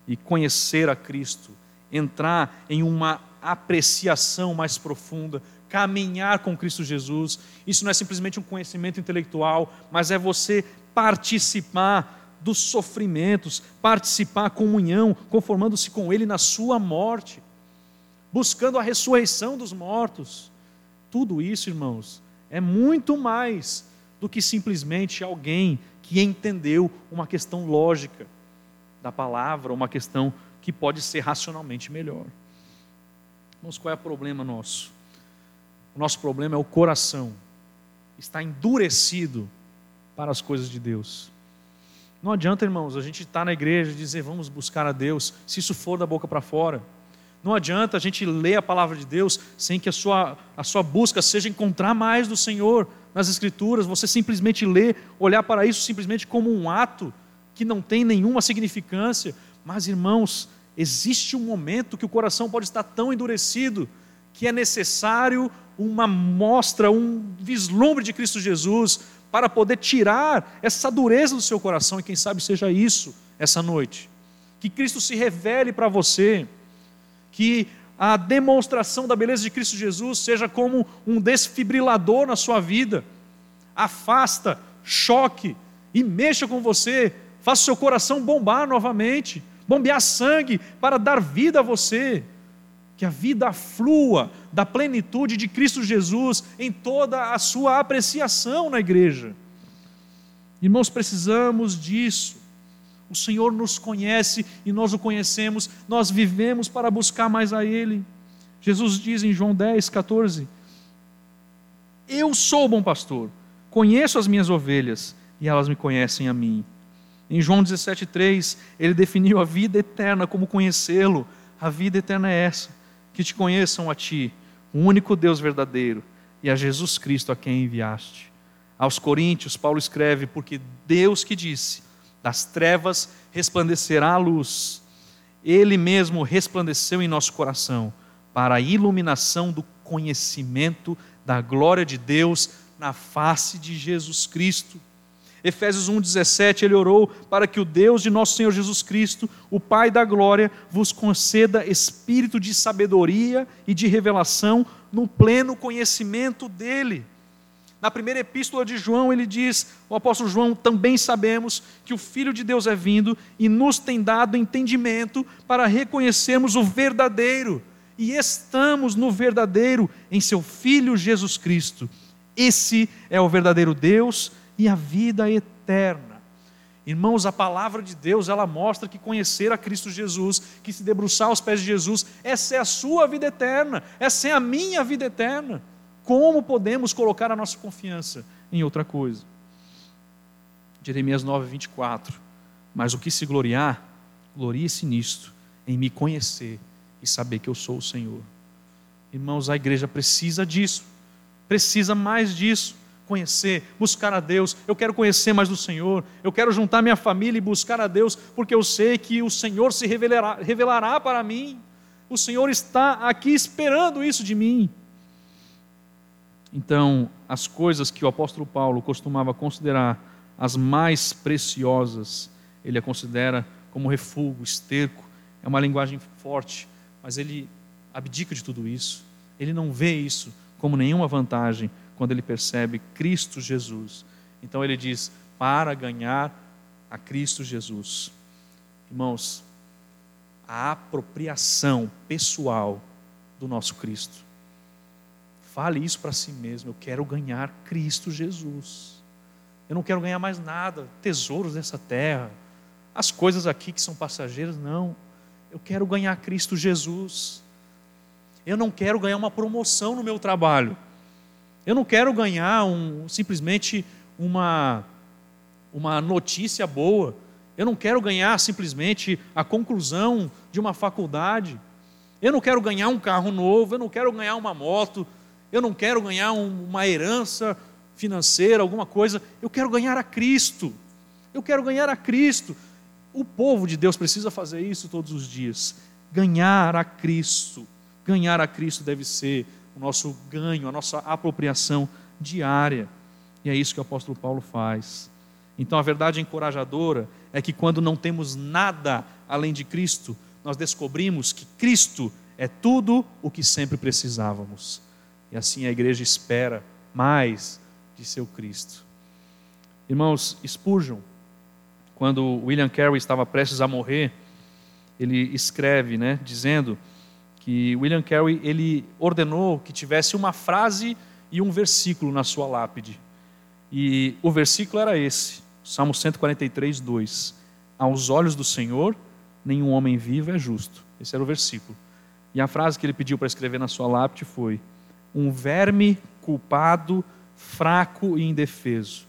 e conhecer a Cristo entrar em uma apreciação mais profunda, caminhar com Cristo Jesus. Isso não é simplesmente um conhecimento intelectual, mas é você participar dos sofrimentos, participar comunhão, conformando-se com Ele na sua morte, buscando a ressurreição dos mortos. Tudo isso, irmãos, é muito mais do que simplesmente alguém que entendeu uma questão lógica da palavra, uma questão que pode ser racionalmente melhor. Mas qual é o problema nosso? O nosso problema é o coração. Está endurecido para as coisas de Deus. Não adianta, irmãos, a gente estar tá na igreja e dizer vamos buscar a Deus, se isso for da boca para fora. Não adianta a gente ler a palavra de Deus sem que a sua, a sua busca seja encontrar mais do Senhor nas Escrituras, você simplesmente ler, olhar para isso simplesmente como um ato que não tem nenhuma significância. Mas, irmãos, existe um momento que o coração pode estar tão endurecido que é necessário uma mostra, um vislumbre de Cristo Jesus para poder tirar essa dureza do seu coração e quem sabe seja isso essa noite. Que Cristo se revele para você, que a demonstração da beleza de Cristo Jesus seja como um desfibrilador na sua vida. Afasta, choque e mexa com você, faça seu coração bombar novamente bombear sangue para dar vida a você. Que a vida flua da plenitude de Cristo Jesus em toda a sua apreciação na igreja. Irmãos, precisamos disso. O Senhor nos conhece e nós o conhecemos, nós vivemos para buscar mais a Ele. Jesus diz em João 10, 14: Eu sou o bom pastor, conheço as minhas ovelhas e elas me conhecem a mim. Em João 17,3, ele definiu a vida eterna como conhecê-lo. A vida eterna é essa: que te conheçam a ti, o único Deus verdadeiro, e a Jesus Cristo a quem enviaste. Aos Coríntios, Paulo escreve: Porque Deus que disse, das trevas resplandecerá a luz, Ele mesmo resplandeceu em nosso coração, para a iluminação do conhecimento da glória de Deus na face de Jesus Cristo. Efésios 1,17, ele orou para que o Deus de nosso Senhor Jesus Cristo, o Pai da glória, vos conceda espírito de sabedoria e de revelação no pleno conhecimento dele. Na primeira epístola de João, ele diz, o apóstolo João, também sabemos que o Filho de Deus é vindo e nos tem dado entendimento para reconhecermos o verdadeiro. E estamos no verdadeiro em seu Filho Jesus Cristo. Esse é o verdadeiro Deus e a vida eterna. Irmãos, a palavra de Deus, ela mostra que conhecer a Cristo Jesus, que se debruçar aos pés de Jesus, essa é a sua vida eterna, essa é a minha vida eterna. Como podemos colocar a nossa confiança em outra coisa? Jeremias 9, 24. Mas o que se gloriar, glorie-se nisto, em me conhecer e saber que eu sou o Senhor. Irmãos, a igreja precisa disso, precisa mais disso conhecer, buscar a Deus. Eu quero conhecer mais do Senhor. Eu quero juntar minha família e buscar a Deus, porque eu sei que o Senhor se revelará, revelará para mim. O Senhor está aqui esperando isso de mim. Então, as coisas que o apóstolo Paulo costumava considerar as mais preciosas, ele a considera como refúgio, esterco. É uma linguagem forte, mas ele abdica de tudo isso. Ele não vê isso como nenhuma vantagem, quando ele percebe Cristo Jesus. Então ele diz: para ganhar a Cristo Jesus. Irmãos, a apropriação pessoal do nosso Cristo. Fale isso para si mesmo. Eu quero ganhar Cristo Jesus. Eu não quero ganhar mais nada, tesouros dessa terra, as coisas aqui que são passageiras, não. Eu quero ganhar Cristo Jesus. Eu não quero ganhar uma promoção no meu trabalho. Eu não quero ganhar um, simplesmente uma, uma notícia boa. Eu não quero ganhar simplesmente a conclusão de uma faculdade. Eu não quero ganhar um carro novo, eu não quero ganhar uma moto, eu não quero ganhar um, uma herança financeira, alguma coisa. Eu quero ganhar a Cristo. Eu quero ganhar a Cristo. O povo de Deus precisa fazer isso todos os dias. Ganhar a Cristo. Ganhar a Cristo deve ser o nosso ganho, a nossa apropriação diária. E é isso que o apóstolo Paulo faz. Então a verdade encorajadora é que quando não temos nada além de Cristo, nós descobrimos que Cristo é tudo o que sempre precisávamos. E assim a igreja espera mais de seu Cristo. Irmãos, Spurgeon, quando William Carey estava prestes a morrer, ele escreve, né, dizendo que William Carey ele ordenou que tivesse uma frase e um versículo na sua lápide. E o versículo era esse, Salmo 143, 2. Aos olhos do Senhor, nenhum homem vivo é justo. Esse era o versículo. E a frase que ele pediu para escrever na sua lápide foi: Um verme culpado, fraco e indefeso.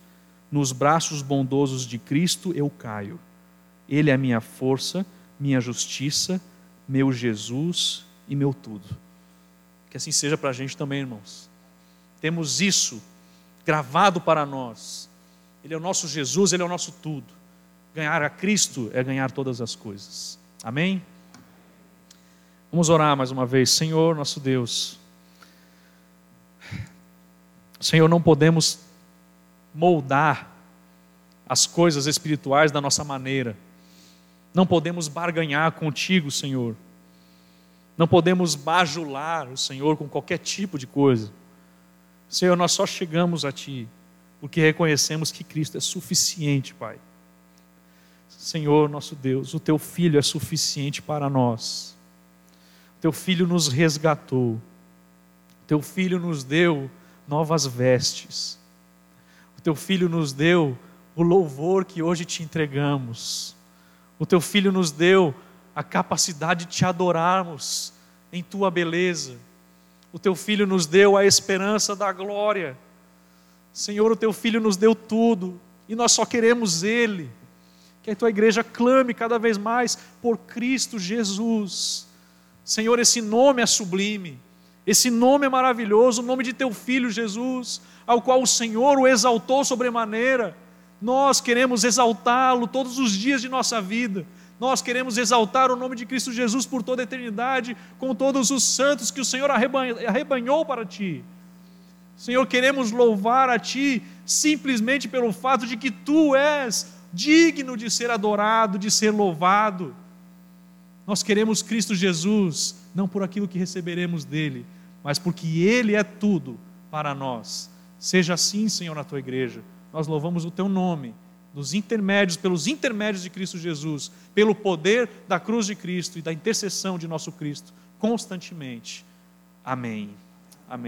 Nos braços bondosos de Cristo eu caio. Ele é minha força, minha justiça, meu Jesus e meu tudo. Que assim seja para a gente também, irmãos. Temos isso gravado para nós. Ele é o nosso Jesus, ele é o nosso tudo. Ganhar a Cristo é ganhar todas as coisas. Amém? Vamos orar mais uma vez. Senhor, nosso Deus. Senhor, não podemos moldar as coisas espirituais da nossa maneira. Não podemos barganhar contigo, Senhor. Não podemos bajular o Senhor com qualquer tipo de coisa. Senhor, nós só chegamos a Ti porque reconhecemos que Cristo é suficiente, Pai. Senhor, nosso Deus, o Teu Filho é suficiente para nós. O Teu Filho nos resgatou. O Teu Filho nos deu novas vestes. O Teu Filho nos deu o louvor que hoje te entregamos. O Teu Filho nos deu a capacidade de te adorarmos em Tua beleza o teu filho nos deu a esperança da glória. Senhor, o teu filho nos deu tudo e nós só queremos ele. Que a tua igreja clame cada vez mais por Cristo Jesus. Senhor, esse nome é sublime. Esse nome é maravilhoso, o nome de teu filho Jesus, ao qual o Senhor o exaltou sobremaneira. Nós queremos exaltá-lo todos os dias de nossa vida. Nós queremos exaltar o nome de Cristo Jesus por toda a eternidade, com todos os santos que o Senhor arrebanhou para ti. Senhor, queremos louvar a Ti simplesmente pelo fato de que Tu és digno de ser adorado, de ser louvado. Nós queremos Cristo Jesus, não por aquilo que receberemos dele, mas porque Ele é tudo para nós. Seja assim, Senhor, na Tua igreja. Nós louvamos o Teu nome dos intermédios, pelos intermédios de Cristo Jesus, pelo poder da cruz de Cristo e da intercessão de nosso Cristo, constantemente. Amém. Amém.